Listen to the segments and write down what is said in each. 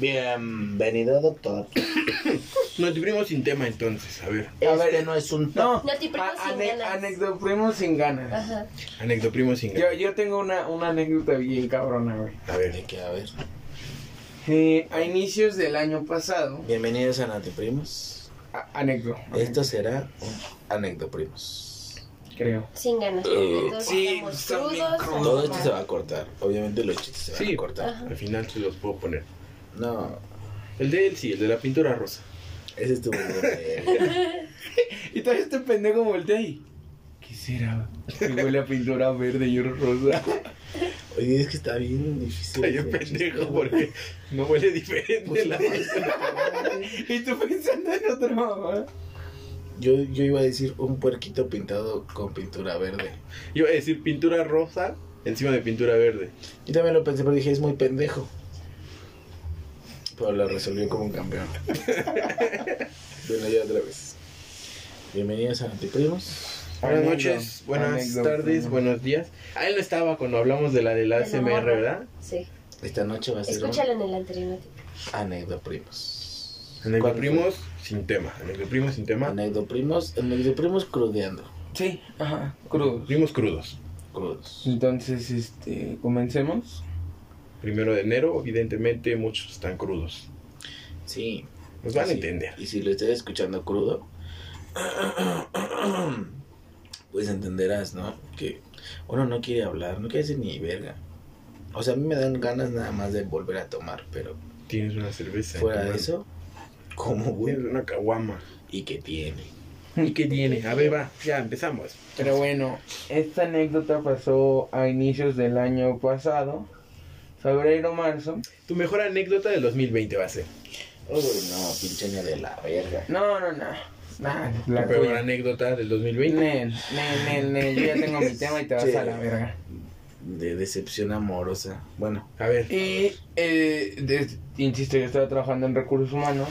Bienvenido, doctor. Notiprimos sin tema entonces, a ver. A ver, Este no es un... No, Notiprimos a- sin ganas. anecdoprimos sin ganas. Ajá. Anecdoprimos sin Yo, yo tengo una, una anécdota bien cabrona, güey. A ver. ¿De qué? A ver. Eh, a inicios del año pasado, Bienvenidos a Natiprimos. a- anécdota. Esto será un Anecdoprimos. creo. Sin ganas. Eh, Todos sí, estamos son bien crudos. crudos. Todo esto se va a cortar. Obviamente los chistes se van Sí. a cortar. Ajá. Al final se los puedo poner. No, El de él sí, el de la pintura rosa. ese estuvo bien. Y todavía este pendejo voltea ahí. ¿Qué será? Que huele a pintura verde y rosa. Oye, es que está bien difícil. Yo ese pendejo chiste. porque no huele diferente Pues la Y tú pensando en otra mamá. yo, yo iba a decir un puerquito pintado con pintura verde. Iba a decir pintura rosa encima de pintura verde. Yo también lo pensé, pero dije, es muy pendejo. Pero lo resolvió como un campeón. bueno, ya otra vez. Bienvenidos a Antiprimos. Buenas noches, buenas tardes, ¿no? buenos días. Ah, él no estaba cuando hablamos de la De la ASMR. ¿verdad? Sí. Esta noche va a ser Escúchalo en el anterior Anecdoprimos. Anecdoprimos sin tema. Anecdoprimos sin tema. Anecdoprimos, Anecdoprimos crudeando. Sí, ajá, cruz. Primos crudos. Crudos. Entonces, este, comencemos. Primero de enero, evidentemente muchos están crudos. Sí. Nos van a entender. Y si lo estás escuchando crudo, pues entenderás, ¿no? Que uno no quiere hablar, no quiere decir ni verga. O sea, a mí me dan ganas nada más de volver a tomar, pero Tienes una cerveza. fuera de eso, ¿cómo, güey? Tienes una caguama. ¿Y qué tiene? ¿Y qué tiene? A ver, va, ya empezamos. Pero bueno, esta anécdota pasó a inicios del año pasado, febrero, marzo. Tu mejor anécdota del 2020 va a ser. Uy, no, pinche año de la verga. No, no, no. Nah, la peor tuya. anécdota del 2020. Nel, nel, nel, nel, yo ya tengo mi tema y te vas Sí. a la verga. De decepción amorosa. Bueno, A ver. Y, eh, insisto, yo estaba trabajando en recursos humanos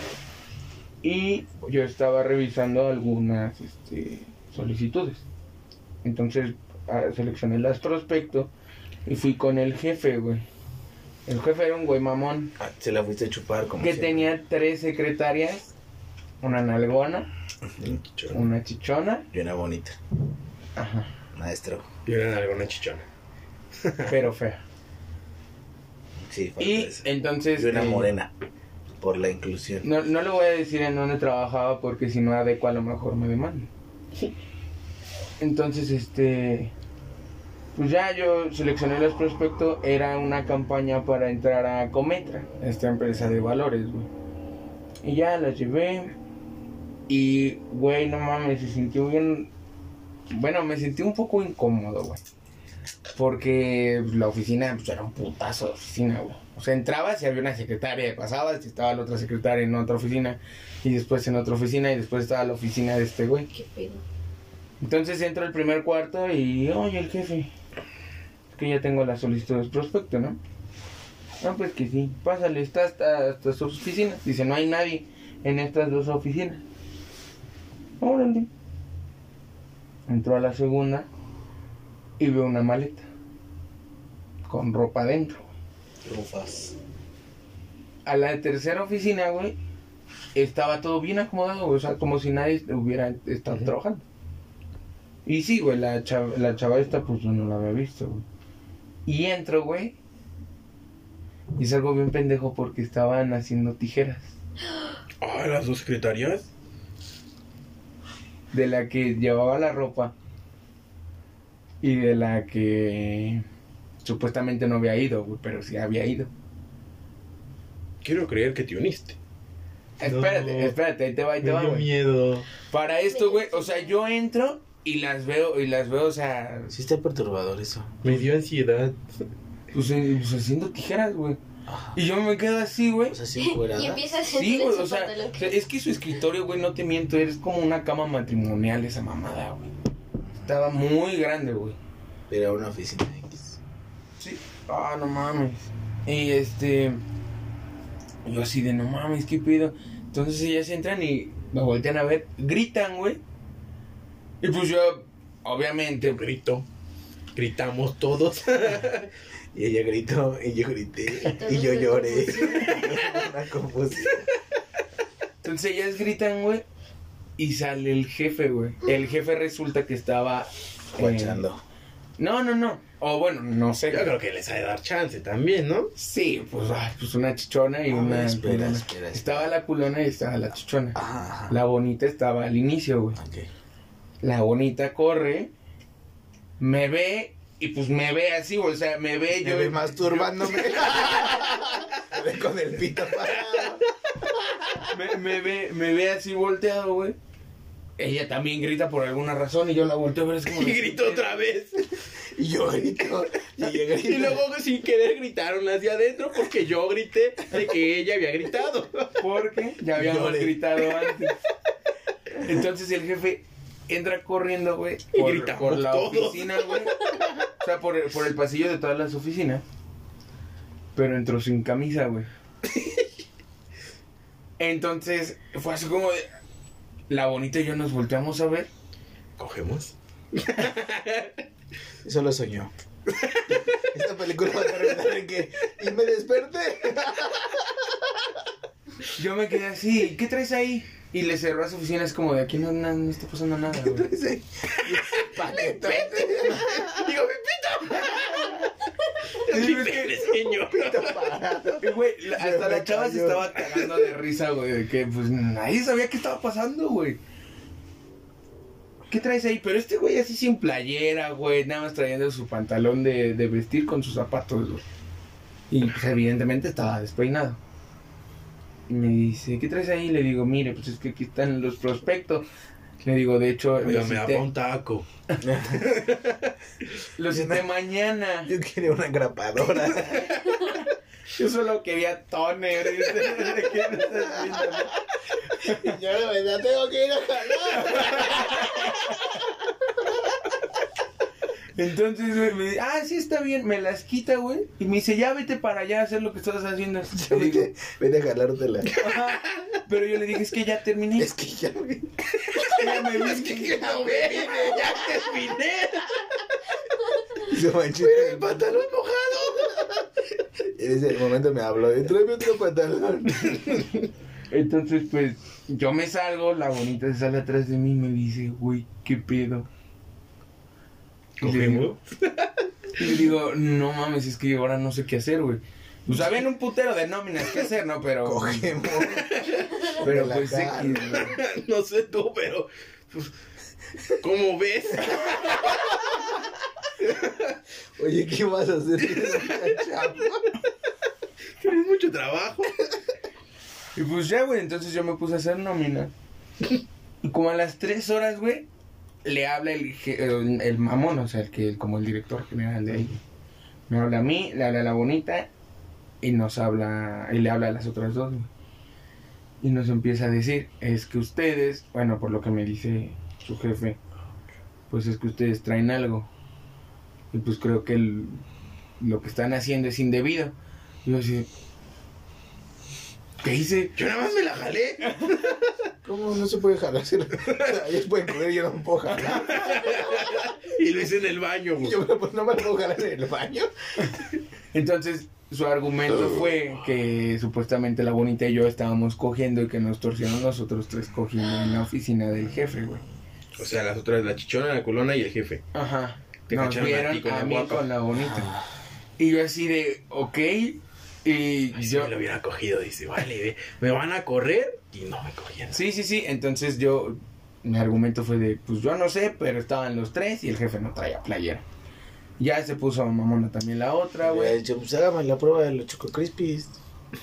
y yo estaba revisando algunas este, solicitudes. Entonces ah, seleccioné las prospecto y fui con el jefe, güey. El jefe era un güey mamón ah, se la fuiste a chupar como que siempre. tenía tres secretarias, una nalgona, Ujú. una chichona, Y una bonita. ajá, Maestro. Y una alguna chichona. pero fea. Sí, Y eso. entonces... Y una eh, morena. Por la inclusión. No, no le voy a decir en dónde trabajaba porque si no adecuo a lo mejor me demandan. Entonces, este... Pues ya yo seleccioné los prospectos, era una campaña para entrar a Cometra, esta empresa de valores, güey. Y ya las llevé y, güey, no mames, se sintió bien... Bueno, me sentí un poco incómodo, güey. Porque la oficina pues, era un putazo de oficina, güey. O sea, entrabas y había una secretaria, pasabas y estaba la otra secretaria en otra oficina, y después en otra oficina, y después estaba la oficina de este güey. ¿Qué pedo? Entonces entro al primer cuarto y, oye, el jefe, que ya tengo la solicitud de prospecto, ¿no? No, pues que sí, pásale, está hasta, hasta su oficina. Dice, no hay nadie en estas dos oficinas. Órale. Entró a la segunda y veo una maleta con ropa adentro. Rufas. A la tercera oficina, güey, estaba todo bien acomodado, güey, o sea, como si nadie hubiera estado trabajando. Y sí, güey, la chava, la chava esta, pues yo no la había visto, güey. Y entro, güey, y salgo bien pendejo porque estaban haciendo tijeras. Ah, las dos secretarias. De la que llevaba la ropa y de la que supuestamente no había ido, güey, pero sí había ido. Quiero creer que te uniste. Espérate, espérate, ahí te va, ahí te va, güey. miedo. Para esto, güey, o sea, yo entro y las veo, y las veo, o sea, Sí está perturbador eso. Me dio ansiedad. pues, eh, pues, haciendo tijeras, güey. Y yo me quedo así, güey. O sea, sin fuera. Y empieza a Sí, sentir güey, en o sea, pantalón o sea, es que su escritorio, güey, no te miento, eres como una cama matrimonial esa mamada, güey. Estaba muy grande, güey. Era una oficina X. Sí. Ah, no mames. Y este. Yo así de no mames, ¿qué pido? Entonces ellas entran y me voltean a ver, gritan, güey. Y pues yo, obviamente, Grito. Gritamos todos. Y ella gritó, y yo grité, y yo lloré. Una confusión. Entonces ellas gritan, güey. Y sale el jefe, güey. El jefe resulta que estaba. eh, Guachando. no, no, no. O bueno, no sé. Yo creo que les ha de dar chance también, ¿no? Sí, pues, ay, pues una chichona y una. espera, espera, espera. Estaba la culona y estaba la chichona. Ajá, ajá. La bonita estaba al inicio, güey. Ok. La bonita corre, me ve y pues me ve así, güey. O sea, me ve Me yo. ve masturbándome. Me ve con el pito parado. Me, me ve, me ve así volteado, güey. Ella también grita por alguna razón y yo la volteo a ver es como. Y gritó otra vez. Y yo grito. Y ella grita. Y luego sin querer gritaron de adentro porque yo grité de que ella había gritado. Porque ya habíamos gritado antes. Entonces el jefe entra corriendo, güey, Y por, gritamos por la todos. oficina, güey. O sea, por el, por el pasillo de todas las oficinas. Pero entró sin camisa, güey. Entonces fue así como de. La bonita y yo nos volteamos a ver. Cogemos. Eso lo soñó. Esta película va a terminar en que. Y me desperté. Yo me quedé así, ¿qué traes ahí? Y le cerró a su oficina, es como de aquí no, no, no está pasando nada, güey. Sí. Paquetote. Digo, mi pito. Parado. Y, Güey, la- hasta me la chava se estaba cagando de risa, güey, de que pues nadie sabía qué estaba pasando, güey. ¿Qué traes ahí? Pero este güey así sin playera, güey, nada más trayendo su pantalón de, de vestir con sus zapatos, güey. Y pues evidentemente estaba despeinado. Y me dice, ¿qué traes ahí? Le digo, mire, pues es que aquí están los prospectos. Le digo, de hecho, Oiga, me cité, un taco. los cité mañana. Yo quería una grapadora. Yo solo quería toner. dice, ¿qué me estás viendo? Yo de verdad tengo que ir a jalar. Entonces, güey, me dice, ah, sí, está bien, me las quita, güey. Y me dice, ya vete para allá a hacer lo que estás haciendo. Le digo, Vete, a jalártela. "Ajá". Pero yo le dije, es que ya terminé. Es que ya me. ya me vi. Es que ya vine, ya terminé. Se manchó El pantalón mojado. En ese momento me habló. Y tráeme otro pantalón. Entonces, pues, yo me salgo, la bonita se sale atrás de mí y me dice, güey, ¿qué pedo? Y le digo, Cogemos. y le digo, no mames, es que ahora no sé qué hacer, güey. Pues habían un putero de nóminas que hacer, ¿no? Pero. Cogemos. Pero pues güey. No sé tú, pero. pues, ¿Cómo ves? Oye, ¿qué vas a hacer? Tienes mucho trabajo. Y pues ya, güey, entonces yo me puse a hacer nómina. Y como a las tres horas, güey, le habla el, el, el mamón, o sea, el que como el director general de ahí. Me habla a mí, le habla a la bonita y nos habla, y le habla a las otras dos. Y nos empieza a decir, es que ustedes, bueno, por lo que me dice su jefe, pues es que ustedes traen algo. Y pues creo que el- lo que están haciendo es indebido. Y yo así, ¿qué hice? Yo nada más me la jalé. ¿Cómo no se puede jalar? Si- Ellos pueden correr, yo no me puedo jalar. Y lo hice en el baño, güey. Yo pues, no me lo puedo jalar en el baño. Entonces, su argumento fue que supuestamente la bonita y yo estábamos cogiendo y que nos torcieron nosotros tres cogiendo en la oficina del jefe, güey. O sea, las otras, la chichona, la culona y el jefe. Ajá. Te Nos a vieron ti con a la mí guapa. con la bonita. Y yo así de, ok. Y Ay, si yo... me lo hubiera cogido, dice, vale, ve, me van a correr y no me cogían. Sí, sí, sí. Entonces yo... Mi argumento fue de, pues yo no sé, pero estaban los tres y el jefe no traía playera. Ya se puso mamona también la otra, Güey, pues hágame la prueba de los Choco Crispies.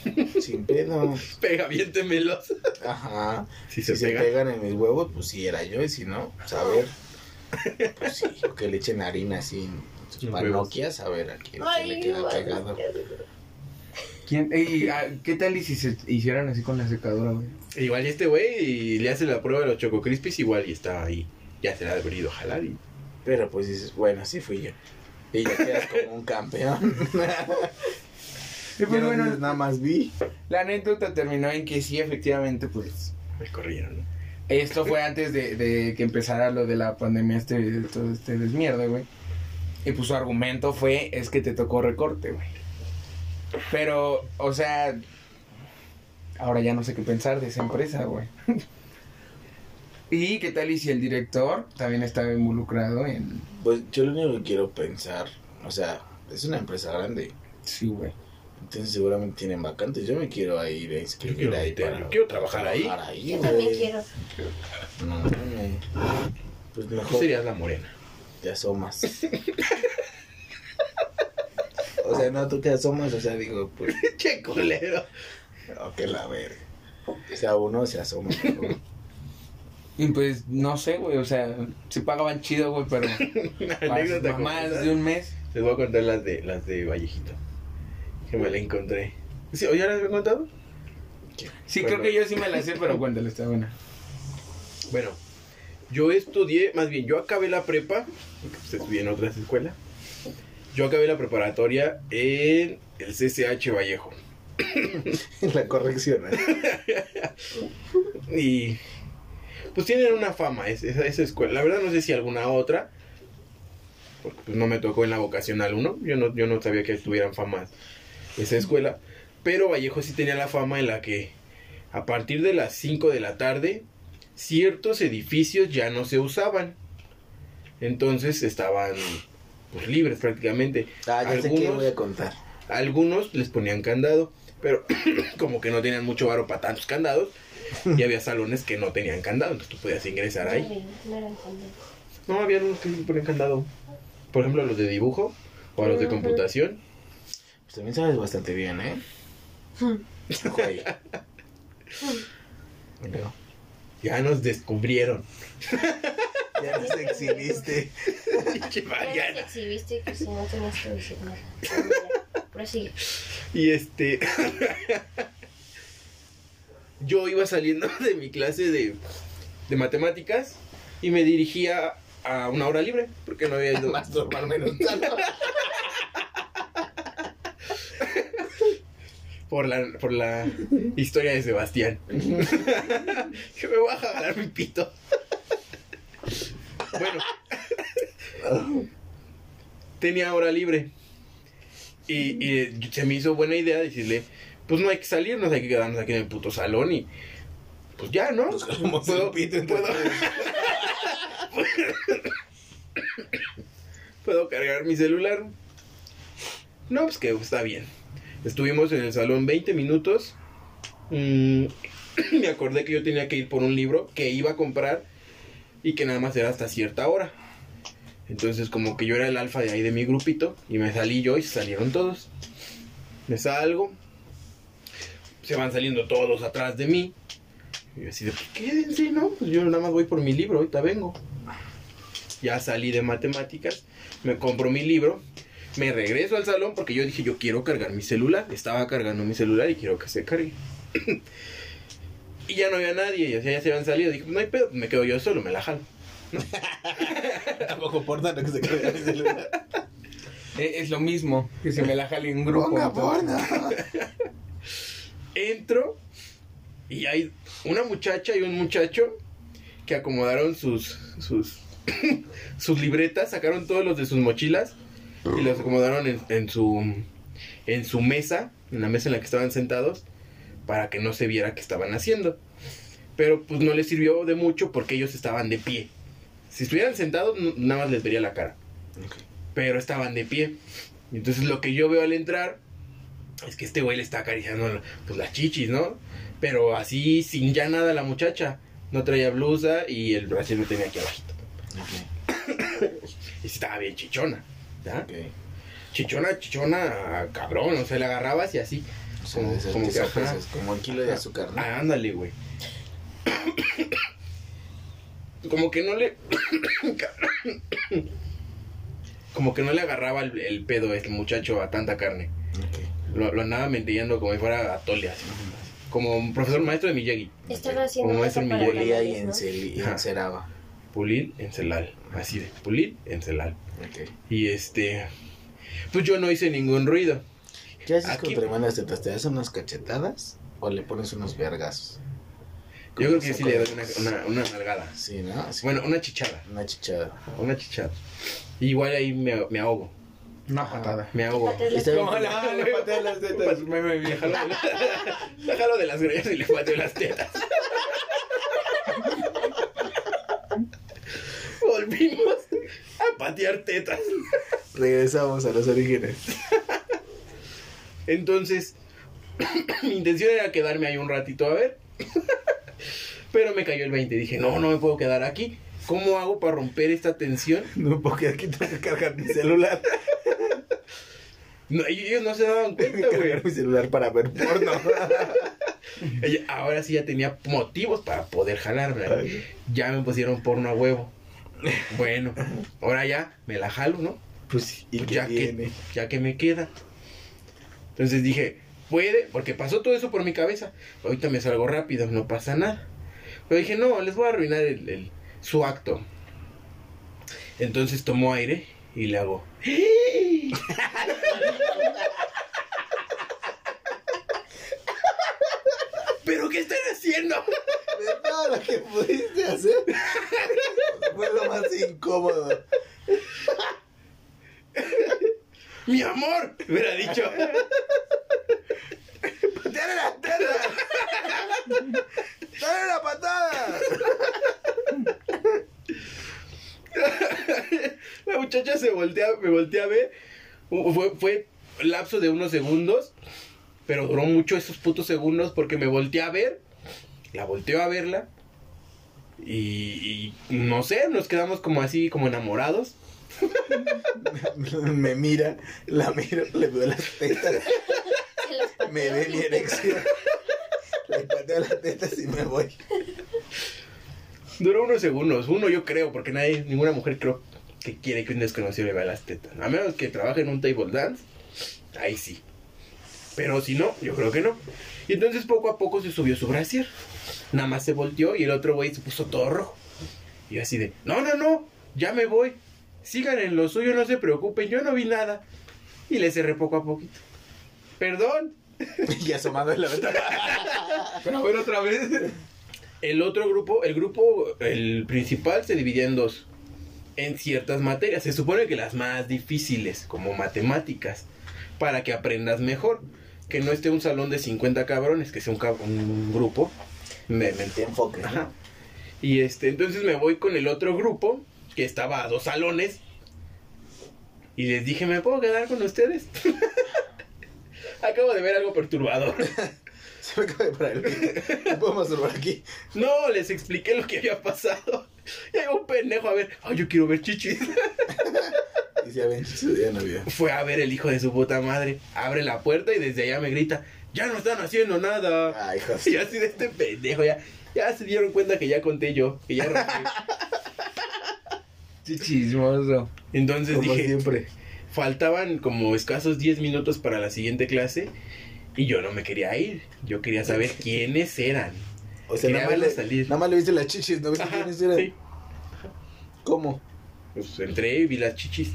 Sin pedo. Pega, viéntemelos. Ajá. Si Si se se pega. pegan en mis huevos, pues sí era yo. Y si no, pues a ver. Pues sí, o que le echen harina así en sus En parroquias, a ver a quién se le Ay, queda pegado. ¿Quién, ey, ah, ¿Qué tal y si se hicieran así con la secadora, güey? Igual y este güey y le hace la prueba de los Choco Crispies igual y está ahí. Ya se la ha debido jalar y... Pero pues dices, bueno, sí fui yo. Y ya quedas como un campeón. Y pues no bueno, nada más vi. La anécdota terminó en que sí, efectivamente, pues Me corrieron, ¿no? esto fue antes de, de que empezara lo de la pandemia, este, todo este desmierda, güey. Y pues su argumento fue, es que te tocó recorte, güey. Pero, o sea, ahora ya no sé qué pensar de esa empresa, güey. ¿Y qué tal y si el director también estaba involucrado en... Pues yo lo único que quiero pensar, o sea, es una empresa grande. Sí, güey. Entonces seguramente tienen vacantes. Yo me quiero ir a Yo inscribir quiero, ahí para yo quiero trabajar ahí. trabajar ahí, Yo también quiero. No, no, no. Pues Tú mejor serías la morena. te asomas. o sea, no, tú te asomas, o sea, digo, pues, che, culero. oh, que la verga. O sea, uno se asoma. Y pues, no sé, güey, o sea, sí pagaban chido, güey, pero anécdota esa. de un mes. Les voy a contar las de las de Vallejito. Que me la encontré. ¿Sí, ¿O ya las había contado? Sí, Bueno. creo que yo sí me la sé, pero cuéntale, está buena. Bueno, yo estudié, más bien, yo acabé la prepa, porque pues, estudié en otras escuelas. Yo acabé la preparatoria en el CCH Vallejo. la corrección. ¿eh? Y pues tienen una fama es- esa, esa escuela. La verdad no sé si alguna otra, porque pues, no me tocó en la vocacional uno. Yo no, yo no sabía que tuvieran fama esa escuela. Pero Vallejo sí tenía la fama en la que a partir de las 5 de la tarde ciertos edificios ya no se usaban. Entonces estaban pues, libres prácticamente. Ah, ya sé qué Algunos- voy a contar. Algunos les ponían candado, pero como que no tenían mucho varo para tantos candados. Y había salones que no tenían candado, entonces tú podías ingresar ahí. No había unos que ponían candado. Por ejemplo, los de dibujo o a los de computación. Pues también sabes bastante bien, ¿eh? Ojo ahí. Bueno, Ya nos descubrieron. ya nos exhibiste. Pinche Ya te exhibiste que si no tenías que decir nada. Prosigue. Y este. Yo iba saliendo de mi clase de, de matemáticas y me dirigía a una hora libre porque no había ido. En un salón. por la, por la historia de Sebastián. que me voy a jalar mi pito. Bueno, tenía hora libre. Y, y se me hizo buena idea decirle, pues no hay que salirnos, hay que quedarnos aquí en el puto salón y pues ya, ¿no? Nos Puedo- pito puedo-. Puedo cargar mi celular. No, pues que está bien. Estuvimos en el salón 20 minutos. Mm, me acordé que yo tenía que ir por un libro que iba a comprar y que nada más era hasta cierta hora. Entonces como que yo era el alfa de ahí de mi grupito y me salí yo y salieron todos. Me salgo. Se van saliendo todos atrás de mí. Y yo así de, pues quédense, ¿no? Pues yo nada más voy por mi libro, ahorita vengo. Ya salí de matemáticas, me compro mi libro, me regreso al salón porque yo dije, yo quiero cargar mi celular. Estaba cargando mi celular y quiero que se cargue. Y ya no había nadie, y así ya se habían salido. Dije, no hay pedo, me quedo yo solo, me la jalo. Tampoco porno que se cargue el celular. E- Es lo mismo que si me la jale en grupo. Ponga porno. Entro y hay una muchacha y un muchacho que acomodaron sus sus sus libretas, sacaron todos los de sus mochilas y los acomodaron en, en su en su mesa, en la mesa en la que estaban sentados, para que no se viera qué estaban haciendo. Pero pues no les sirvió de mucho porque ellos estaban de pie. Si estuvieran sentados, no- nada más les vería la cara. Pero estaban de pie. Y entonces lo que yo veo al entrar es que este güey le está acariciando pues las chichis, ¿no? Pero así sin ya nada la muchacha. No traía blusa y el brasier lo tenía aquí abajito. Y sí estaba bien chichona. ¿ya? Chichona, chichona, cabrón. O sea, le agarrabas y así. Sea, Como- de esas como que que, ajá. sopesas, como el kilo de azúcar, ¿no? Ah, ándale, güey. Como que no le. Como que no le agarraba el, el pedo este muchacho a tanta carne. Lo, lo andaba mentillando como si fuera atole así. Como un profesor maestro de Miyagi. Estaba haciendo Como maestro Miyagi. Olía y encel- y enceraba. Pulir en celal. Así de pulir en celal. Ok. Y este. Pues yo no hice ningún ruido. ¿Qué haces Aquí- con tremendas tetas? ¿Te das unas cachetadas o le pones unos vergazos? Yo creo que sí le doy una, una, una nalgada. Sí, ¿no? Bueno, una chichada. una chichada. Una chichada. Igual ahí me, me ahogo. Una patada. Me ahogo. Está bien. tetas. No, le pateé las tetas. Meme Le viejo. jalo, le jalo de las greñas y le pateo las tetas. Volvimos a patear tetas. Regresamos a los orígenes. Entonces, mi intención era quedarme ahí un ratito a ver. Pero me cayó el 20. Dije, no, no me puedo quedar aquí. ¿Cómo hago para romper esta tensión? No, porque aquí tengo que cargar mi celular. No, ellos no se daban Tengo cuenta, que cargar mi celular para ver porno. Ella- Ahora sí ya tenía motivos para poder jalarme. Ya me pusieron porno a huevo. Bueno, ahora ya me la jalo, ¿no? Pues, ¿y qué ya, que, tiene? ya que me queda. Entonces dije, puede, porque pasó todo eso por mi cabeza. Ahorita me salgo rápido, no pasa nada. Pero dije, no, les voy a arruinar el, el- su acto. Entonces tomo aire y le hago. ¿Pero qué están haciendo? De todo lo que pudiste hacer, fue lo más incómodo. ¡Mi amor! Me hubiera dicho. ¡Pateale las tetas! ¡Dale una patada! La muchacha se voltea, me voltea a ver. Fue, fue lapso de unos segundos. Pero duró mucho esos putos segundos porque me volteé a ver. La volteo a verla. Y, y no sé, nos quedamos como así, como enamorados. Me mira, la miro, le veo las tetas, me ve mi erección. Le pateo las tetas y me voy. Duró unos segundos, uno yo creo, porque nadie, ninguna mujer creo que quiere que un desconocido le vea las tetas. A menos que trabaje en un table dance, ahí sí. Pero si no, yo creo que no. Y entonces poco a poco se subió su brasier. Nada más se volteó y el otro güey se puso todo rojo. Y yo así de, no, no, no, ya me voy. Sigan en lo suyo, no se preocupen, yo no vi nada. Y le cerré poco a poquito. Perdón. Y asomando en la ventana. Pero ver otra vez. El otro grupo, el grupo, el principal se dividía en dos. En ciertas materias. Se supone que las más difíciles, como matemáticas, para que aprendas mejor. Que no esté un salón de 50 cabrones, que sea un, cab- un grupo. Me, me- enfoque. Ajá. Y este, entonces me voy con el otro grupo, que estaba a dos salones. Y les dije, ¿me puedo quedar con ustedes? Acabo de ver algo perturbador. Se me cae para el ¿Me puedo masturbar aquí? No, les expliqué lo que había pasado. Y hay un pendejo a ver, ay, yo quiero ver chichis. Y se ven su día no vio. Fue a ver el hijo de su puta madre. Abre la puerta y desde allá me grita, ya no están haciendo nada. Ay, hijos. Y así de este pendejo, ya, ya se dieron cuenta que ya conté yo, que ya rompí. Sí, chismoso. Entonces Como dije, siempre. faltaban como escasos 10 minutos para la siguiente clase. Y yo no me quería ir. Yo quería saber quiénes eran. O sea, nada más, le, salir. nada más le viste las chichis, ¿no viste Ajá, quiénes eran? sí. ¿Cómo? Pues entré y vi las chichis.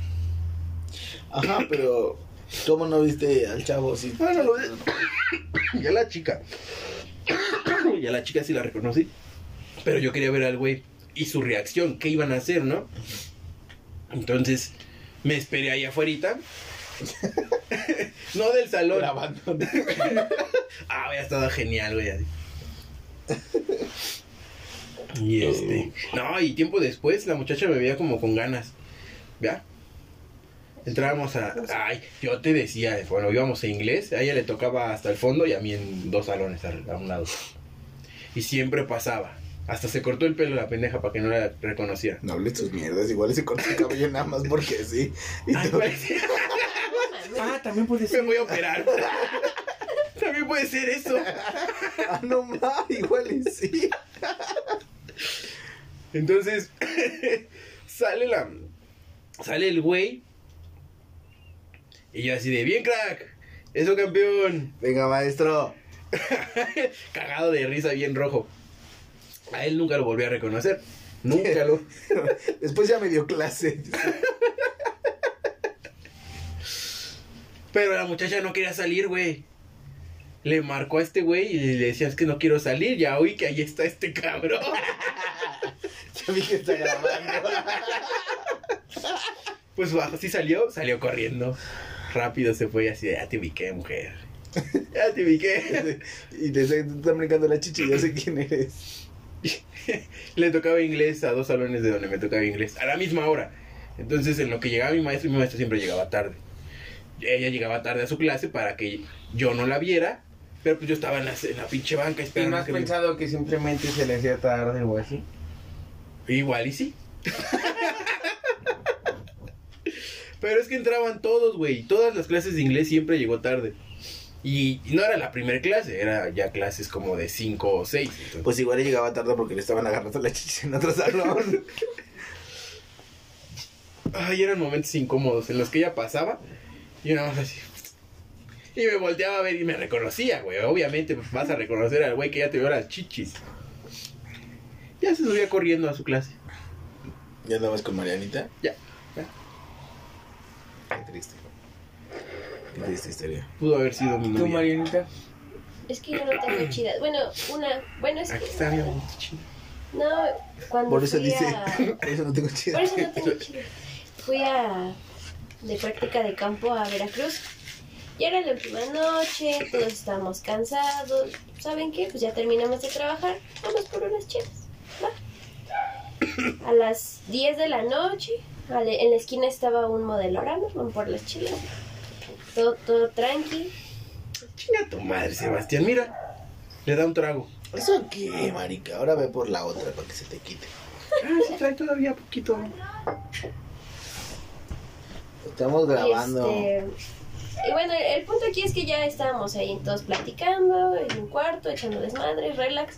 Ajá, pero ¿cómo no viste al chavo? Sí. Bueno, lo de- ya la chica. ya la chica sí la reconocí. Pero yo quería ver al güey y su reacción, qué iban a hacer, ¿no? Entonces me esperé ahí afuera. no del salón. Grabando. Ah, había estado genial, güey. Y este. No, y tiempo después la muchacha me veía como con ganas. ¿Ya? Entrábamos a. Ay, yo te decía, bueno, íbamos a inglés. A ella le tocaba hasta el fondo y a mí en dos salones a, a un lado. Y siempre pasaba. Hasta se cortó el pelo la pendeja para que no la reconociera. No hables tus mierdas, igual se corta el cabello nada más porque sí. Y Ay, Ah, también puede me ser. voy a operar. También puede ser eso. ah, no más, igual y sí. Entonces, sale la. Sale el güey. Y yo así de bien, crack. Eso, campeón. Venga, maestro. Cagado de risa, bien rojo. A él nunca lo volví a reconocer. Nunca lo. Después ya me dio clase. Pero la muchacha no quería salir, güey. Le marcó a este güey y le decía, es que no quiero salir. Ya oí que ahí está este cabrón. Ya vi que está grabando. Pues así salió, salió corriendo. Rápido se fue y así de, ya te ubiqué, mujer. Ya te ubiqué. Y te están brincando la chichi, ya sé quién eres. Le tocaba inglés a dos salones de donde me tocaba inglés, a la misma hora. Entonces, en lo que llegaba mi maestro, mi maestro siempre llegaba tarde. Ella llegaba tarde a su clase para que yo no la viera, pero pues yo estaba en la, en la pinche banca ¿Y esperando. no has me- pensado que simplemente se le hacía tarde o así? Igual y sí. Pero es que entraban todos, güey. Todas las clases de inglés siempre llegó tarde. Y, no era la primera clase, era ya clases como de 5 o 6. Pues igual llegaba tarde porque le estaban agarrando la chichi en otro salón. Ay, eran momentos incómodos en los que ella pasaba y nada más así. Y me volteaba a ver y me reconocía, güey. Obviamente pues, vas a reconocer al güey que ya te vio las chichis. Ya se subía corriendo a su clase. ¿Ya andabas con Marianita? Ya, ya. Qué triste. Qué triste historia. Pudo haber sido mi ¿Tú, novia. Marianita? Es que yo no tengo chidas. Bueno, una. Bueno, es Aquí que. está bien chido. No, cuando Por eso fui dice. a. Por eso no tengo chido. Por eso no tengo chidas. Fui a. De práctica de campo a Veracruz. Ya era la última noche, todos estábamos cansados. ¿Saben qué? Pues ya terminamos de trabajar. Vamos por unas chelas. ¿va? A las 10 de la noche, en la esquina estaba un modelorama. Vamos por las chelas. Todo, todo tranqui. Chinga tu madre, Sebastián. Mira, le da un trago. ¿Eso qué, marica? Ahora ve por la otra para que se te quite. Ah, sí, trae todavía poquito. Estamos grabando. Y, este, y bueno, el punto aquí es que ya estábamos ahí todos platicando en un cuarto, echando desmadre, relax.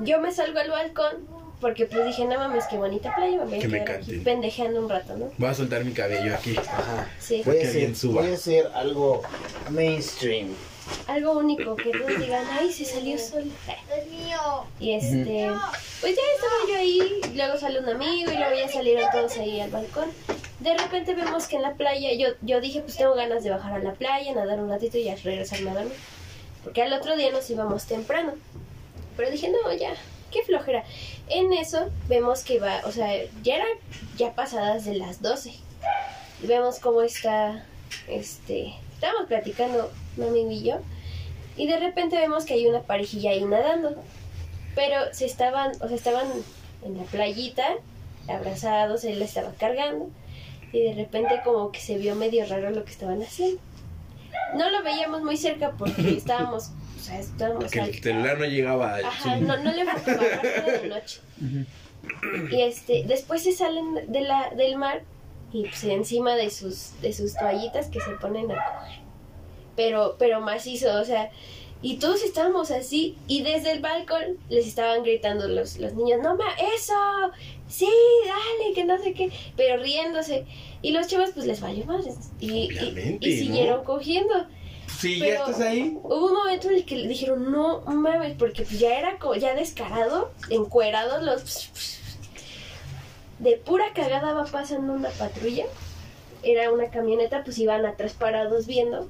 Yo me salgo al balcón porque pues dije, no mames, qué bonita playa, me voy a Que me quedar aquí pendejeando un rato, ¿no? Voy a soltar mi cabello aquí. Ajá. Sí. Voy a, hacer, suba. voy a hacer algo mainstream. Algo único, que todos digan, ay, se salió sol. Y este, pues ya estaba yo ahí, luego sale un amigo y luego ya salieron todos ahí al balcón. De repente vemos que en la playa, yo, yo dije, pues tengo ganas de bajar a la playa, nadar un ratito y ya regresarme a dormir. Porque al otro día nos íbamos temprano. Pero dije, no, ya, qué flojera. En eso vemos que va, o sea, ya eran ya pasadas de las 12. Y vemos cómo está, este, estábamos platicando amigo y yo. Y de repente vemos que hay una parejilla ahí nadando. Pero se estaban, o sea, estaban en la playita, abrazados, él la estaba cargando. Y de repente como que se vio medio raro lo que estaban haciendo. No lo veíamos muy cerca porque estábamos, sea, Que el celular no llegaba al Ajá, no, no le era de noche. Y este, después se salen de la, del mar y pues encima de sus, de sus toallitas que se ponen a coger. Pero, pero macizo, o sea, y todos estábamos así, y desde el balcón les estaban gritando los, los niños, no ma, eso, sí, dale, que no sé qué, pero riéndose. Y los chavos pues les valió más. Y, y, Obviamente, y siguieron ¿no? cogiendo. Sí, Pero- ya estás ahí. Hubo un momento en el que le dijeron, no mames, porque pues ya era como, ya descarado, encuerados los... De pura cagada va pasando una patrulla. Era una camioneta, pues iban atrás parados viendo.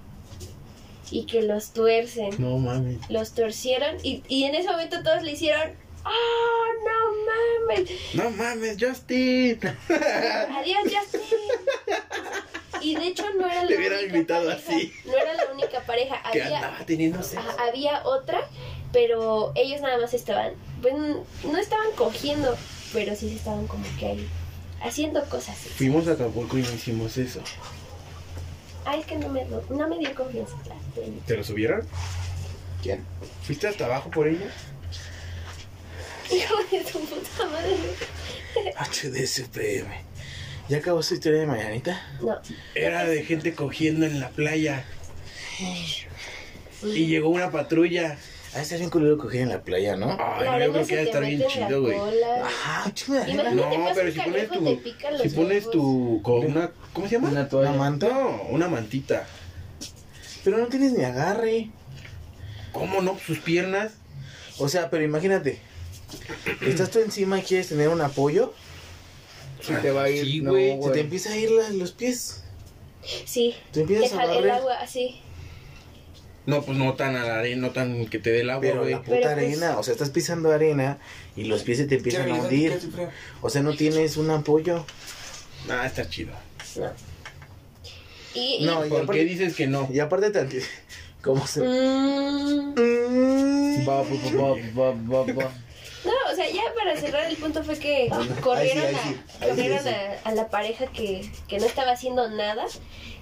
Y que los tuercen. No mames. Los torcieron y, y en ese momento todos le hicieron, ¡Oh, no mames! No mames, Justin. Adiós, Justin. Y de hecho no era la Le hubieran única pareja. así. No era la única pareja. Que Había, andaba teniendo sexo. Había otra, pero ellos nada más estaban, pues no estaban cogiendo, pero sí se estaban como que ahí haciendo cosas. Fuimos a Acapulco y no hicimos eso. Ay, es que no me, no me dio confianza. claro. ¿Te lo subieron? ¿Quién? ¿Fuiste hasta abajo por ella? Hijo de tu puta madre. HD Supreme. ¿Ya acabó su historia de Marianita? No, Era de gente cogiendo en la playa. Y llegó una patrulla. Ah, está bien culero coger en la playa, ¿no? Ay, no, yo creo que va a estar bien chido, güey. Ajá, arena. No, pero si pones tu. Si pones tu. Con una, ¿Cómo se llama? Una toalla. ¿Una manta? No, una mantita. Pero no tienes ni agarre. ¿Cómo no? Sus piernas. O sea, pero imagínate. Estás tú encima y quieres tener un apoyo. Se te va a ir. Sí, no, güey, Se te empieza a ir la- los pies. Sí, Te empiezas a deja el barrer. agua así. No, pues no tan a la arena, no tan que te dé el agua, Pero güey. la puta Pero, pues- arena, o sea, estás pisando arena y los pies se te empiezan a hundir. O sea, no tienes un apoyo. Ah, está chido. No. Y, y- No, y ¿Por aparte, qué dices que no? y aparte ¿Cómo se...? Mm, Va, va, va, va, va, va. No, o sea, ya para cerrar el punto fue que Ahí corrieron, sí, ahí sí, a, ahí sí, corrieron A, a la pareja que, que no estaba haciendo nada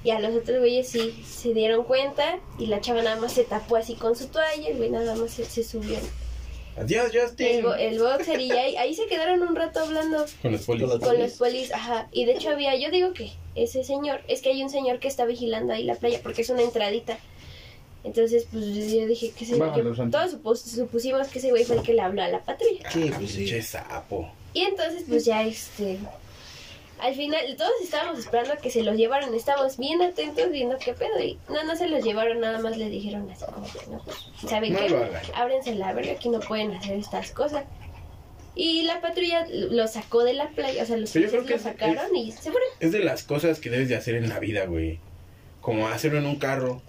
y a los otros güeyes sí se dieron cuenta y la chava nada más se tapó así con su toalla, el güey nada más se, se subió Adiós, el, Justin. bo- el boxer y ahí, ahí se quedaron un rato hablando Con los polis. Con los- con los polis, ajá, y de hecho había, yo digo que ese señor, es que hay un señor que está vigilando ahí la playa porque es una entradita. Entonces, pues yo dije que se todos supus- supusimos que ese güey fue el que le habló a la patrulla. Sí, pues sí. Sapo. Y entonces, pues ya este. Al final, todos estábamos esperando a que se los llevaran. Estábamos bien atentos viendo qué pedo. Y no, no se los llevaron, nada más le dijeron así como que no, pues, ¿saben No qué? Ábrense la verga, aquí no pueden hacer estas cosas. Y la patrulla lo sacó de la playa, o sea, los Pero yo creo policías que lo es- sacaron y se fueron. Es de las cosas que debes de hacer en la vida, güey. Como hacerlo en un carro.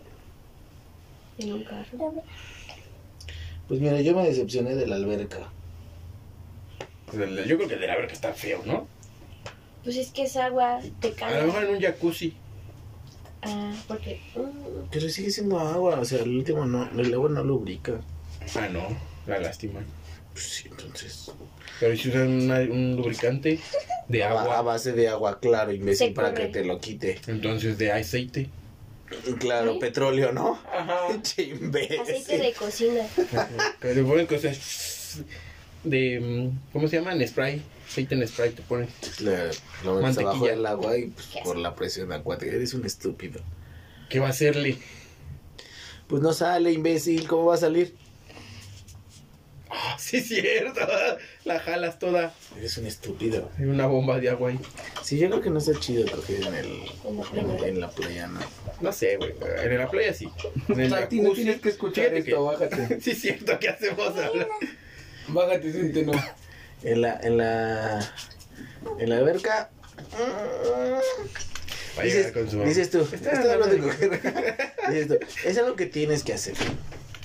En un carro. Pues mira, yo me decepcioné de la alberca. Yo creo que de la verga está feo, ¿no? Pues es que es agua, te A lo mejor en un jacuzzi. Ah, porque. mm, Pero sigue siendo agua, o sea, el último no, el agua no lubrica. Ah, no. La lástima. Pues sí, entonces. Pero si usan una- un lubricante de A, a agua, base de agua, claro, imbécil, Se para corre. que te lo quite. entonces de aceite. Claro, ¿Sí? petróleo, ¿no? Ajá. Che, imbécil. aceite de cocina. Pero ponen cosas de. ¿Cómo se llaman? Spray. Aceite en spray te ponen. Claro, lo metes Mantequilla. abajo del agua y pues, por la presión acuática. Eres un estúpido. ¿Qué va a hacerle? Pues no sale, imbécil. ¿Cómo va a salir? Ah, sí, es cierto. La jalas toda. Eres un estúpido. Hay una bomba de agua ahí. Sí, yo creo que no está chido coger en, el, En la en, playa. en la playa, ¿no? No sé, güey. En la playa sí. En el no tienes que escuchar Fíjate esto, bájate. Sí, es cierto. ¿Qué hacemos ahora? Bájate, Santi, no. En la, en la, en la alberca. Va a Dices, con su dices tú, Está hablando te de- coger. Dices tú, es algo que tienes que hacer.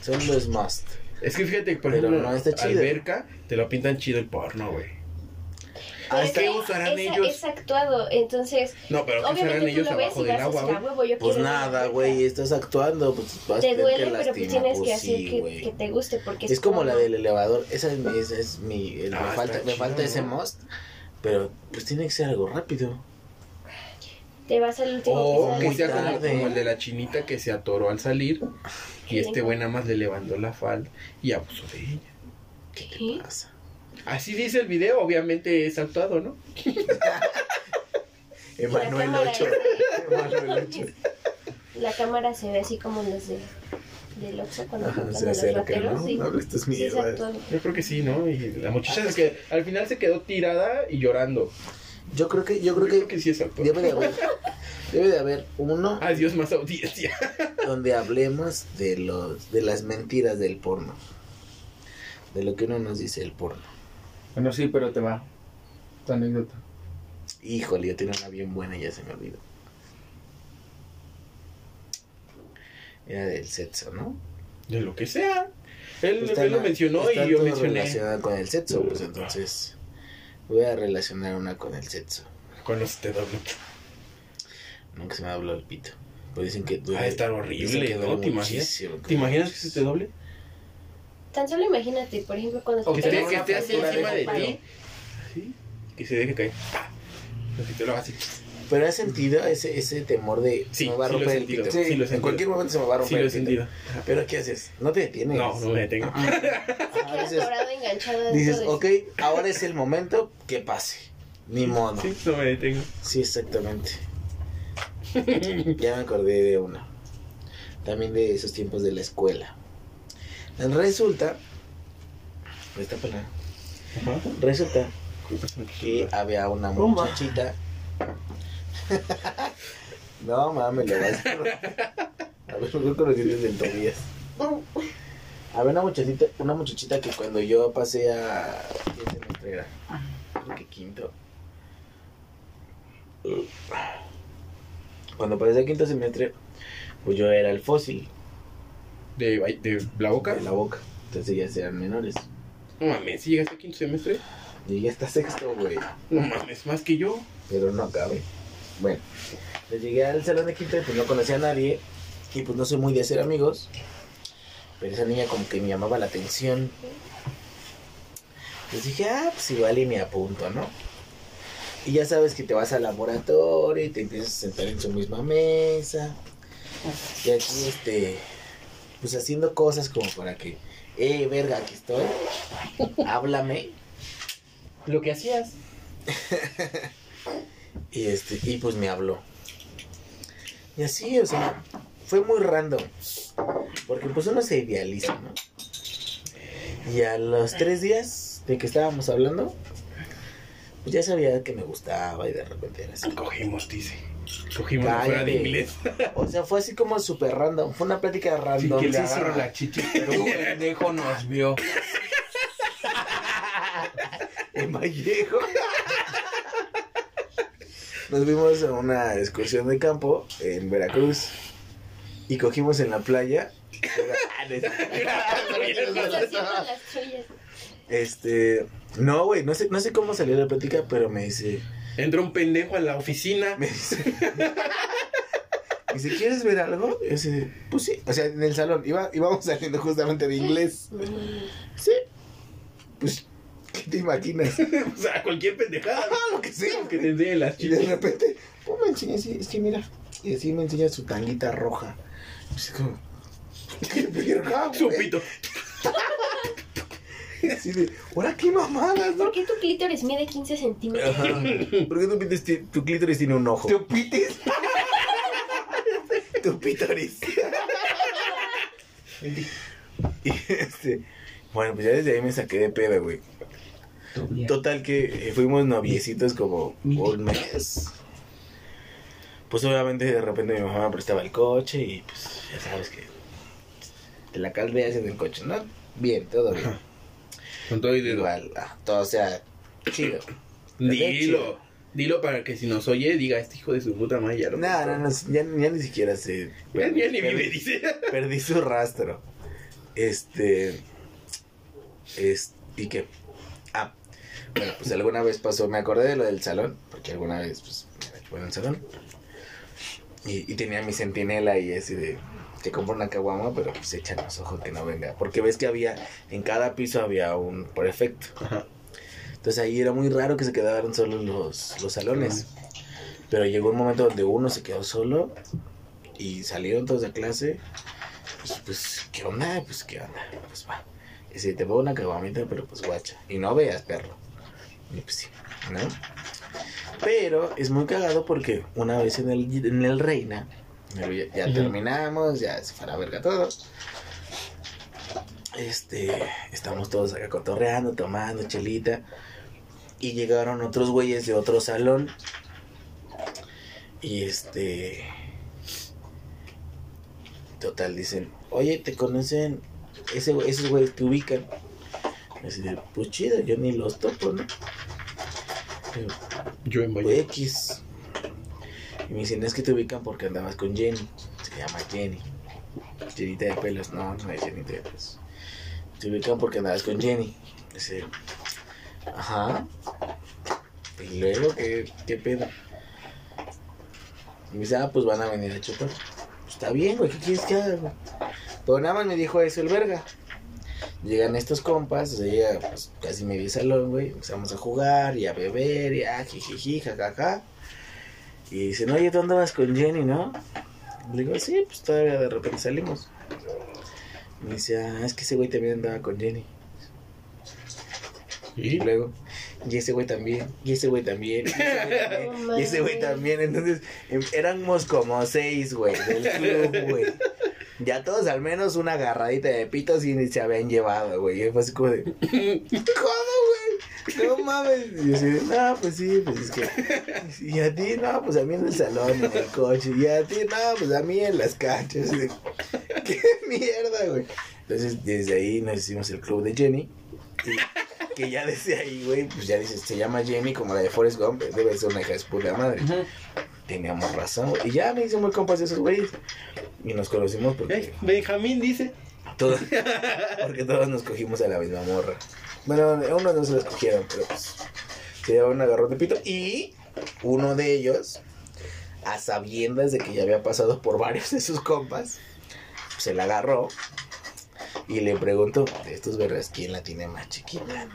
Son los must. Es que fíjate, por Pero ejemplo, no está chido. alberca, te lo pintan chido el porno, güey. Ah, Pero está- ¿Qué es que usarán esa- ellos? Es actuado, entonces. No, pero ¿qué usarán Obviamente tú ellos lo ves abajo y del agua, güey? "Ah, yo Pues nada, alberca". güey, estás actuando, pues vas a Te tener duele, que pero pues lastimar, tienes que pues hacer sí, que, güey. que te guste porque Es como la del elevador, esa es, mi- esa es mi, el- Ah, me falta, me falta ese ¿no? must, pero pues tiene que ser algo rápido. Te vas al último O que muy sea como, el de la chinita que se atoró al salir y este güey nada más le levantó la falda y abusó de ella. ¿Qué ¿Qué? te pasa? Así dice el video, obviamente es actuado, ¿no? Emanuel cámara 8. es Emanuel 8. La cámara se ve así como los de del Oxxo cuando Ajá, se a los acerca, rateros. ¿no? sí. No hables tus Sí, mierdas. exacto. Yo creo que sí, ¿no? Y la muchacha se quedó- al final se quedó tirada y llorando. Yo creo que, yo Yo creo creo que que sí es debe de haber, debe de haber uno Adiós más audiencia. donde hablemos de los, de las mentiras del porno. De lo que uno nos dice el porno. Bueno, sí, pero te va. Tu anécdota. Híjole, yo tenía una bien buena y ya se me olvidó. Era del sexo, ¿no? De lo que sea. Él, Pues él lo mencionó está y yo mencioné relacionado con el sexo, pues entonces voy a relacionar una con el sexo. con los te doble. Nunca se me habló el pito. Pues dicen que duele. Ah, está horrible, que ¿no? ¿Te imaginas? muchísimo, ¿Te imaginas que se te doble? Tan solo imagínate, por ejemplo, cuando O Que que te que una esté así encima de ti. Así. Que se deje caer. Así te lo hagas así. Pero has sentido ese, ese temor de Sí, se me va a sí romper el sentido, pito. sí lo he en cualquier momento se me va a Sí romper lo he el pito. sentido. Pero ¿qué haces? No te detienes. No, no me detengo. Ah, dices, enganchado dices, de- ok, ahora es el momento que pase. Ni modo. Sí, no me detengo. Sí, exactamente. Ya me acordé de una. También de esos tiempos de la escuela. Resulta. Pelada. Ajá. Resulta que había una muchachita. no mames, lo vas a. A ver, yo con los dientes del Tobías. Había una muchachita, una muchachita que cuando yo pasé a. ¿Qué semestre era? Creo que quinto. Cuando pasé a quinto semestre, pues yo era el fósil ¿De, de la boca? de la boca. Entonces ya eran menores. No mames, si llegaste a quinto semestre. Llegué hasta sexto, güey. No mames, más que yo. Pero no acabé. Bueno, pues llegué al salón de quinto y pues no conocía a nadie. Y pues no soy muy de hacer amigos. Pero esa niña como que me llamaba la atención. Pues dije, ah, pues igual y me apunto, ¿no? Y ya sabes que te vas al laboratorio y te empiezas a sentar en su misma mesa. Y aquí, este, pues haciendo cosas como para que, eh, verga, aquí estoy. Háblame. Lo que hacías. Y este, y pues me habló. Y así, o sea, fue muy random. Porque pues uno se idealiza, ¿no? Y a los tres días de que estábamos hablando, pues ya sabía que me gustaba y de repente era así. Cogimos, dice. Cogimos Cállate. fuera de inglés. O sea, fue así como súper random. Fue una plática Sí, random. que le agarro la chichi, pero un pendejo nos vio. en Vallejo. Nos vimos en una excursión de campo en Veracruz y cogimos en la playa. Este, no, güey, no sé, no sé cómo salió la plática, pero me dice, Entró un pendejo a la oficina. me dice, me dice, ¿quieres ver algo? Y así, pues sí, o sea, en el salón, iba, íbamos saliendo justamente de inglés. Sí, pues, ¿qué te imaginas? o sea, cualquier pendejada. Ah, lo que sea, Que te enseñen las Y de repente, pues me enseña así, es que mira, y así me enseña su tanguita roja. Así como, qué verga. Su pito. Así de, ahora qué mamadas, ¿no? ¿Por qué tu clítoris mide 15 centímetros? Ajá. ¿Por qué tu, pites ti- tu clítoris tiene un ojo? ¿Te pites? Tu pítoris. y este, bueno, pues ya desde ahí me saqué de pedo, güey. Total que eh, fuimos noviecitos como un mes. Pues obviamente de repente mi mamá me prestaba el coche y pues ya sabes que te la caldeas en el coche, ¿no? Bien, todo bien. Con todo y dedo. Igual, ah, todo o sea, chido. Dilo. Dilo para que si nos oye, diga este hijo de su puta madre. Ya lo No, no, no, ya, ya ni siquiera sé. Ya, ya ni Perdí- vive, dice. Perdí su rastro. Este. Es, ¿Y qué? Ah, bueno, pues alguna vez pasó, me acordé de lo del salón, porque alguna vez, pues, fue en el salón. Y, y tenía mi centinela y así de. Te compro una caguama, pero pues échanos ojo que no venga. Porque ves que había, en cada piso había un prefecto. Ajá. Entonces ahí era muy raro que se quedaran solos los, los salones. Pero llegó un momento donde uno se quedó solo y salieron todos de clase. Pues, pues, ¿qué onda? Pues, ¿qué onda? Pues va. Y si te pongo una caguamita, pero pues guacha. Y no veas, perro. Y pues sí, ¿no? Pero es muy cagado porque una vez en el, en el Reina, ya, terminamos, ya se fue a la verga todo. Este, estamos todos acá cotorreando, tomando chelita. Y llegaron otros güeyes de otro salón. Y este. Total, dicen: Oye, ¿te conocen? Ese, esos güeyes te ubican. Así de, pues chido, yo ni los topo, ¿no? Yo en pues, Valle. X. Y me dicen: Es que te ubican porque andabas con Jenny. Se llama Jenny. Llenita de pelos. No, no es llenita de pelos. Te ubican porque andabas con Jenny. Dice, ajá. Y luego, ¿qué, qué pedo? Y me dice, ah, pues van a venir a chupar. Pues está bien, güey, ¿qué quieres que haga, güey? Pero nada más me dijo eso el verga. Llegan estos compas, o sea, llega pues, casi medio salón, güey. Empezamos a jugar y a beber y a jijiji, jajaja. Y dicen, oye, ¿tú andabas con Jenny, no? Le digo, sí, pues todavía de repente salimos. Me dice, ah, es que ese güey también andaba con Jenny. Y ¿Y? luego, y ese güey también, y ese güey también, y ese güey también, y ese güey también. Entonces, em, éramos como seis, güey, del club, güey. Ya todos al menos una agarradita de pitos y se habían llevado, güey. Y fue así como de, ¿cómo, güey? No mames. Y yo así de, no, pues sí, pues es que. Y a ti, no, pues a mí en el salón, en el coche. Y a ti, no, pues a mí en las canchas. De, ¿Qué mierda, güey? Entonces, desde ahí nos hicimos el club de Jenny. Y que ya desde ahí, güey, pues ya dices, se llama Jenny como la de Forrest Gump. Debe ser una hija de puta madre. Teníamos razón. Y ya me hice muy compas de esos güeyes. Y nos conocimos porque. Eh, Benjamín dice. Todos, porque todos nos cogimos a la misma morra. Bueno, uno no se lo escogieron, pero pues se llevaron un agarrón de pito. Y uno de ellos, a sabiendas de que ya había pasado por varios de sus compas, se la agarró y le preguntó, de estos vergas, ¿quién la tiene más chiquita? no?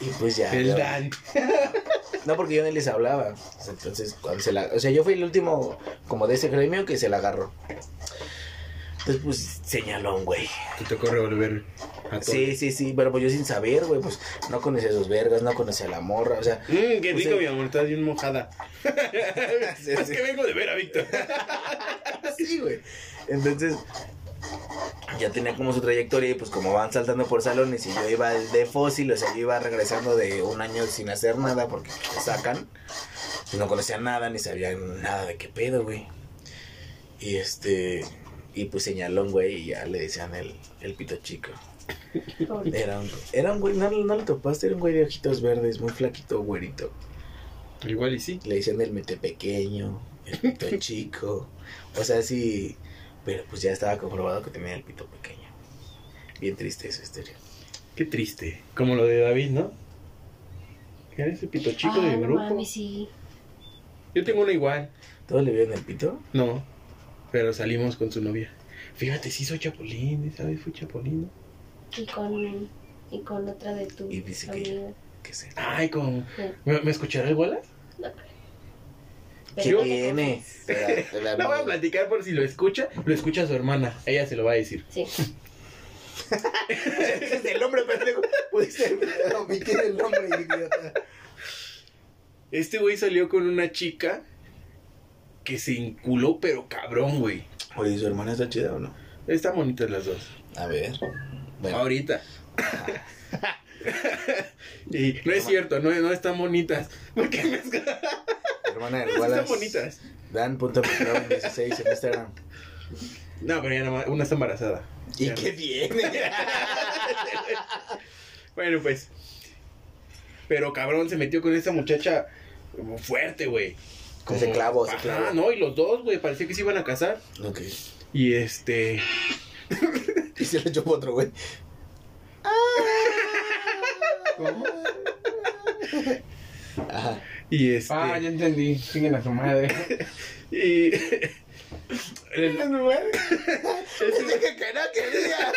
Y pues ya. El Dan. No, porque yo no les hablaba. Entonces, cuando se la. O sea, yo fui el último, como de ese gremio, que se la agarró. Entonces, pues, señaló un güey. Te tocó revolver a todos. Sí, sí, sí, pero pues yo sin saber, güey, pues no conocía a sus vergas, no conocía a la morra, o sea. Mmm, qué pues, rico, eh, mi amor, estás bien mojada. Sí, es sí. que vengo de ver a Víctor. Sí, güey. Entonces, ya tenía como su trayectoria y pues como van saltando por salones y yo iba al de fósil, o sea, yo iba regresando de un año sin hacer nada porque te sacan. Pues no conocía nada, ni sabía nada de qué pedo, güey. Y este, y pues señaló un güey y ya le decían el, el pito chico. Era un, era un güey, no, no lo topaste, era un güey de ojitos verdes, muy flaquito, güerito. Igual y sí. Le decían el mete pequeño, el pito chico. O sea, sí. Pero pues ya estaba comprobado que tenía el pito pequeño. Bien triste esa historia. Qué triste. Como lo de David, ¿no? Que era ese pito chico Ah, del no grupo. mames, sí. Yo tengo uno igual. ¿Todos le vieron el pito? No. Pero salimos con su novia. Fíjate, sí soy chapulín, ¿sabes? Fui chapulín. ¿no? Y con, y con otra de tu Y dice que- amiga. ¿Qué sé? Ay, con. Sí. ¿Me, me escuchará el Wallace? No creo. ¿Qué tiene? No voy a platicar por si lo escucha. Lo escucha su hermana. Ella se lo va a decir. Sí. Es el nombre pendejo. Pudiste omitir el nombre, idiota. Este güey salió con una chica que se inculó, pero cabrón, güey. Oye, ¿su hermana está chida o no? Están bonitas las dos. A ver. Bueno, Ahorita. y no es cierto, no, no están bonitas. Porque me... hermana del están Wallace. bonitas. Dan.16 en Instagram. No, pero ya nada más, una está embarazada. ¿Y Ya. qué tiene? Bueno, pues. Pero cabrón, se metió con esa muchacha como fuerte, güey. Se clavó, se clavó. no, y los dos, güey, parecía que se iban a casar. ok. Y este. Y se le echó otro, güey. ¿Cómo? Ajá. Y este. Ah, ya entendí. Siguen a su madre. Y. el- Dije que no quería.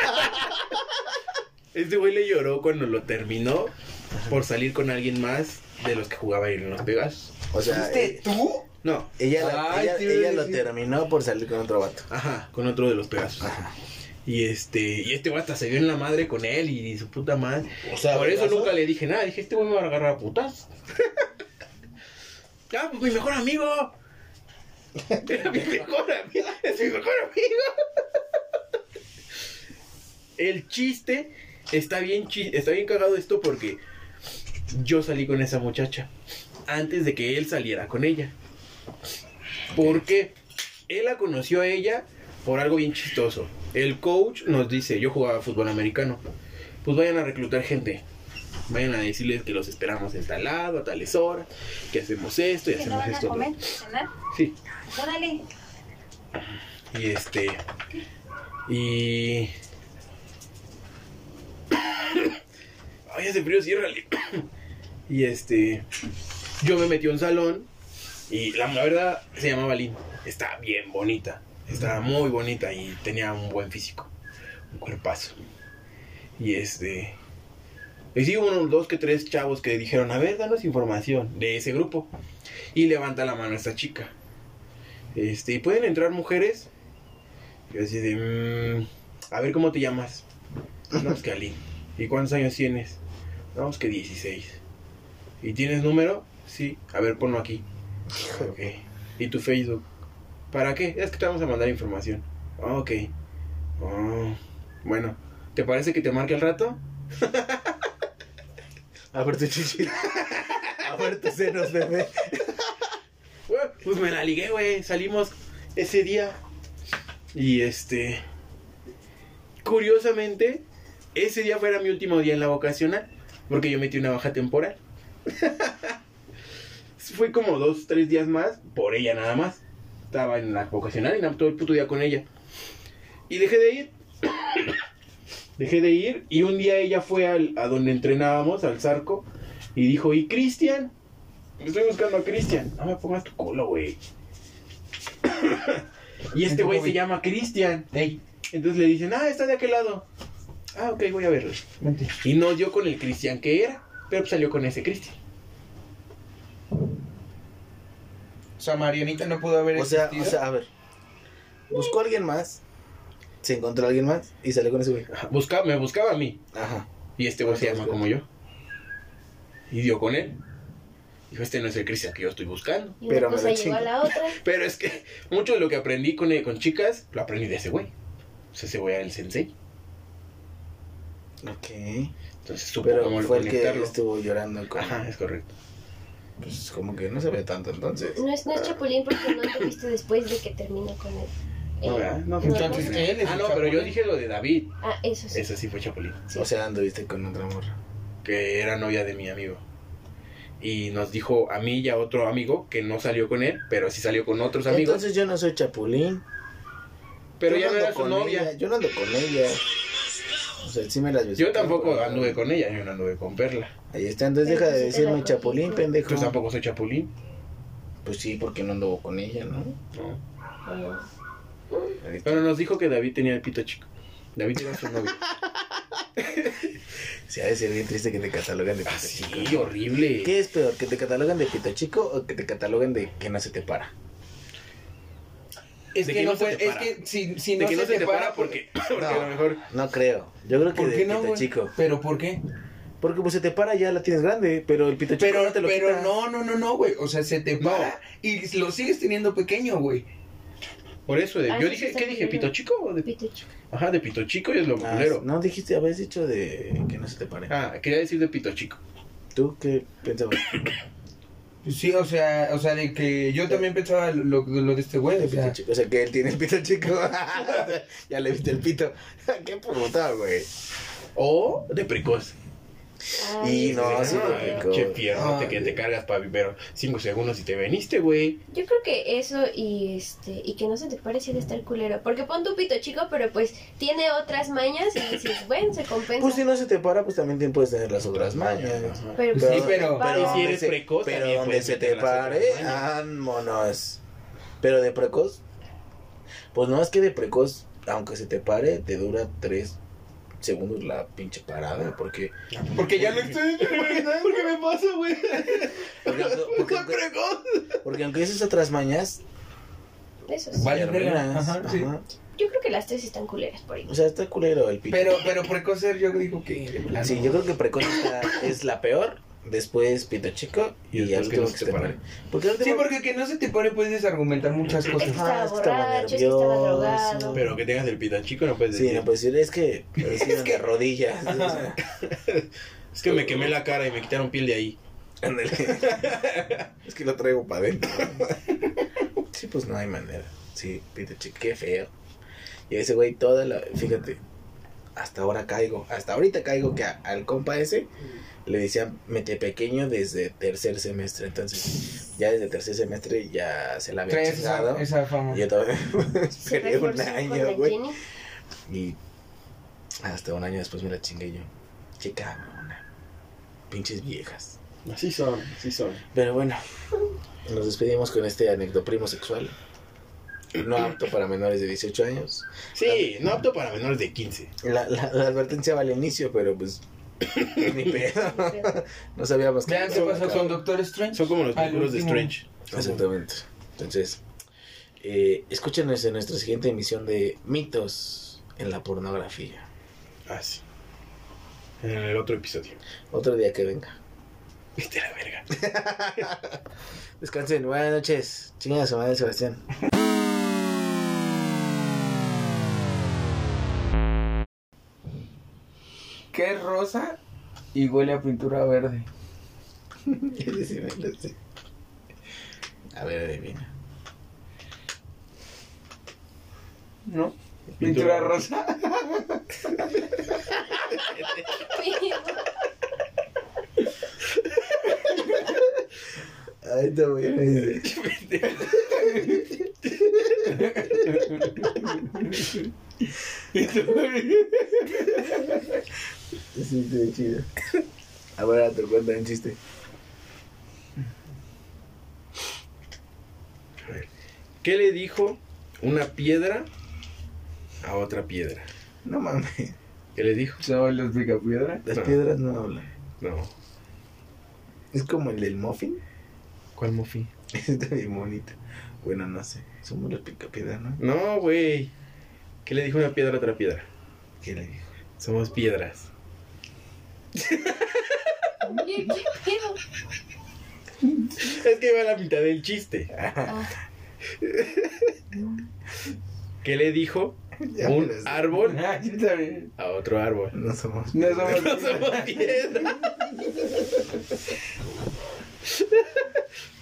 este güey le lloró cuando lo terminó por salir con alguien más de los que jugaba ahí en los Pegasus. O sea, eh, tú? No, ella, la- Ay, ella, sí, ella sí, lo terminó por salir con otro vato. ajá, con otro de los Pegasus. Ajá. Y este, y este güey hasta se vio en la madre con él y, su puta madre. O sea, Por eso nunca le dije nada. Dije, este güey me va a agarrar a putas. Ah, mi mejor amigo. Mi mejor amigo. Es mi mejor amigo. El chiste está bien, chi- está bien cagado esto porque yo salí con esa muchacha antes de que él saliera con ella. Porque él la conoció a ella por algo bien chistoso. El coach nos dice, yo jugaba fútbol americano, pues vayan a reclutar gente. Vayan a decirles que los esperamos en tal lado, a tales horas, que hacemos esto y ¿Qué no hacemos esto. comer? Sí. Órale. Y este. Y. Ay, hace frío, ciérrale. y este. Yo me metí a un salón. Y la, la verdad se llamaba Lynn. Estaba bien bonita. Estaba muy bonita y tenía un buen físico. Un cuerpazo. Y este. Y sí, unos dos que tres chavos que dijeron: A ver, danos información de ese grupo. Y levanta la mano esta chica. Este, ¿y pueden entrar mujeres? Yo así de, "Mm, a ver cómo te llamas. No, que Ali. ¿Y cuántos años tienes? No, pues que 16. ¿Y tienes número? Sí. A ver, ponlo aquí. Ok. ¿Y tu Facebook? ¿Para qué? Es que te vamos a mandar información. Ok. Oh, bueno, ¿te parece que te marque al rato? A ver tu chichi. A ver tus senos, bebé. Pues me la ligué, güey. Salimos ese día. Y este. Curiosamente, ese día fuera mi último día en la vocacional. Porque yo metí una baja temporal. Fui como dos, tres días más. Por ella nada más. Estaba en la vocacional y todo el puto día con ella. Y dejé de ir. Dejé de ir y un día ella fue al, a donde entrenábamos, al Zarco, y dijo, ¿y Cristian? Estoy buscando a Cristian. No me pongas tu culo, güey. y este güey se llama Cristian. Entonces le dicen, ah, está de aquel lado. Ah, ok, voy a verlo. vente. Y no dio con el Cristian que era, pero salió con ese Cristian. O sea, Marianita no pudo haber O sea, existido. o sea, a ver. Buscó a alguien más. Se encontró a alguien más y salió con ese güey. Ajá, Busca, me buscaba a mí. Ajá. Y este güey se llama como yo. Y dio con él. Dijo, este no es el Cristian que yo estoy buscando. Y Pero me cosa la llegó a chingo. la otra. Pero es que mucho de lo que aprendí con, con chicas, lo aprendí de ese güey. O sea, ese güey era el sensei. Ok. Entonces supo Pero cómo fue el que estuvo llorando con. Ajá, es correcto. Pues como que no se ve tanto entonces. No es, no es Chapulín porque no te viste después de que terminó con él. No, Eh, ¿verdad? No, no, Entonces, no. él es Ah, no, pero yo dije lo de David. Ah, eso sí. Eso sí fue Chapulín. Sí. O sea, anduviste con otra morra. Que era novia de mi amigo. Y nos dijo a mí y a otro amigo que no salió con él, pero sí salió con otros amigos. Entonces yo no soy chapulín. pero Yo ya no era su con novia. ella, Yo no ando con ella. O sea, sí me las besé. Yo tampoco anduve con ella, yo no anduve con Perla. Ahí está, entonces deja de decirme chapulín, pendejo. Yo tampoco soy Chapulín. Pues sí, porque no anduvo con ella, ¿no? No. Ah. Pero nos dijo que David tenía el pito chico. David era su novio. Sí, ha de ser bien triste que te catalogan de pito Así, chico. horrible. ¿Qué es peor, que te catalogan de pito chico o que te catalogan de que no se te para? Es ¿De que que no se te es para? que si, no, que no se, te para, porque, porque No. a lo mejor No creo. Yo creo que ¿Por de qué no, pito chico. ¿Pero por qué? Porque pues se te para ya la tienes grande, pero el pito chico Pero, no te lo pero quita. no, no, no, no, güey. O sea, se te No. para y lo sigues teniendo pequeño, güey. Por eso de- Ah, yo dije, ¿qué dije? ¿Pito chico o de Pito chico. Ajá, de pito chico y es lo Ah, culero. no dijiste, habías dicho de que no se te pare. Ah, quería decir de pito chico. ¿Tú qué pensabas? Sí, o sea, o sea, de que yo también pensaba lo, lo de este güey. De O sea, pito chico. O sea, que él tiene el pito chico. ya le viste el pito. qué puta, güey. O de precoz. Ay, Y no, qué sí, precoz. Che piernote Ay. que te cargas para vivir 5 segundos y te veniste, güey. Yo creo que eso y este y que no se te parece de estar culero. Porque pon tu pito chico, pero pues tiene otras mañas y dices, bueno, se compensa. Pues si no se te para, pues también puedes tener las otras mañas. pero, Sí, pues, pero- para- pero si eres se- precoz, Pero donde se te pare, vámonos. Pero de precoz, pues no es que de precoz, aunque se te pare, te dura tres segundos la pinche parada. Porque, porque ya lo estoy. ¿Por qué me pasa, güey? porque, aunque- porque, aunque- porque aunque esas otras mañas, Eso sí. Vale, terminas, verga, ajá, sí. ajá. Yo creo que las tres están culeras por ahí. O sea, está culero el pito. Pero, pero precocer yo digo que. Sí, yo creo que precoz está- es la peor. Después pito chico y, Y el que no último se que se pare. Porque el Sí, último- porque que no se te pare puedes argumentar muchas que cosas. estaba que estaba borracho, es que estaba nervioso. drogado. Pero que tengas el pito chico no puedes Sí, decir. no puedes decir, es que, es de rodillas. o sea, Es que me quemé la cara y me quitaron piel de ahí. ándale. es que lo traigo para adentro. sí, pues no hay manera. Sí, pito chico, qué feo. Y ese güey, toda la. Fíjate, hasta ahora caigo. Hasta ahorita caigo que a- al compa ese le decían mete pequeño desde tercer semestre. Entonces, ya desde tercer semestre ya se la había esa, esa fama. Y yo todavía esperé un año, güey. Y hasta un año después me la chingué yo. Qué cabrona. Pinches viejas. Así son, así son. Pero bueno, nos despedimos con este anecdoprimo sexual. No apto para menores de 18 años. Sí, no apto para menores de 15. La, la, la advertencia va al inicio, pero pues. ni pedo. No sabíamos qué pasó acaba. con Doctor Strange. Son como los películas de. Strange. Exactamente. Entonces, eh, escúchenos en nuestra siguiente emisión de Mitos en la pornografía. Ah, sí. En el otro episodio. Otro día que venga. Viste la verga. Descansen, buenas noches. Chinga su madre, Sebastián. Que es rosa y huele a pintura verde. Ese sí me lo sé. A ver, adivina. ¿No? Pintura Pintura rosa. Ahí está bien. Sí, sí, chido. A ver, te cuento un chiste. ¿Qué le dijo una piedra a otra piedra? No mames. ¿Qué le dijo? ¿Saben los picapiedra? Las No. piedras no hablan. No. Es como el del muffin. ¿Cuál mufi? Está bien bonito. Bueno, no sé. Somos los picapiedras, ¿no? No, güey. ¿Qué le dijo una piedra a otra piedra? ¿Qué le dijo? Somos piedras. ¿Qué, qué pedo? Es que iba a la mitad del chiste. Ah, ¿Qué le dijo Ya un árbol Ah, a otro árbol? No somos. No somos No somos piedras.